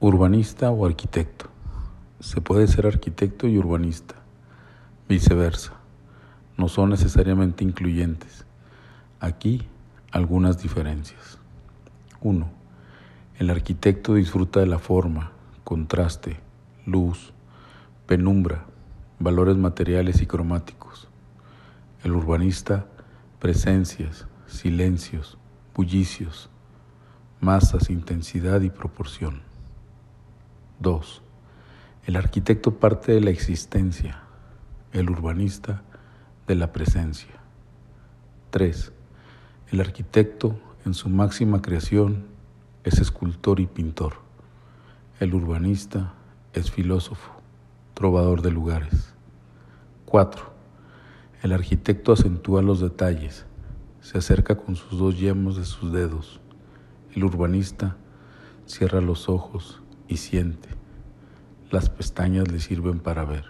Urbanista o arquitecto. Se puede ser arquitecto y urbanista. Viceversa. No son necesariamente incluyentes. Aquí algunas diferencias. 1. El arquitecto disfruta de la forma, contraste, luz, penumbra, valores materiales y cromáticos. El urbanista, presencias, silencios, bullicios, masas, intensidad y proporción. 2. El arquitecto parte de la existencia, el urbanista de la presencia. 3. El arquitecto, en su máxima creación, es escultor y pintor. El urbanista es filósofo, trovador de lugares. 4. El arquitecto acentúa los detalles, se acerca con sus dos yemos de sus dedos. El urbanista cierra los ojos y siente. Las pestañas le sirven para ver.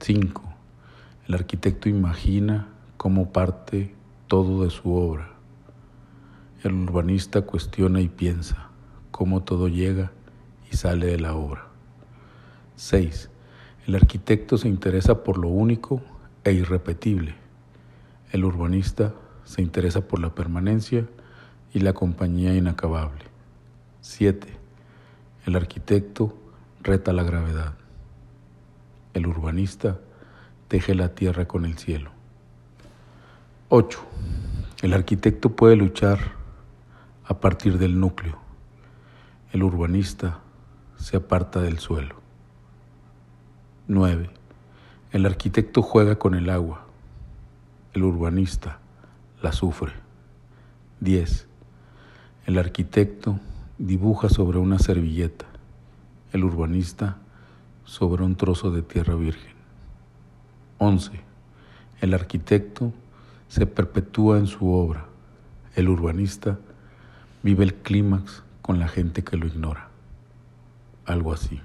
5. El arquitecto imagina cómo parte todo de su obra. El urbanista cuestiona y piensa cómo todo llega y sale de la obra. 6. El arquitecto se interesa por lo único e irrepetible. El urbanista se interesa por la permanencia y la compañía inacabable. 7. El arquitecto reta la gravedad. El urbanista teje la tierra con el cielo. 8. El arquitecto puede luchar a partir del núcleo. El urbanista se aparta del suelo. 9. El arquitecto juega con el agua. El urbanista la sufre. 10. El arquitecto dibuja sobre una servilleta, el urbanista sobre un trozo de tierra virgen. 11. El arquitecto se perpetúa en su obra, el urbanista vive el clímax con la gente que lo ignora. Algo así.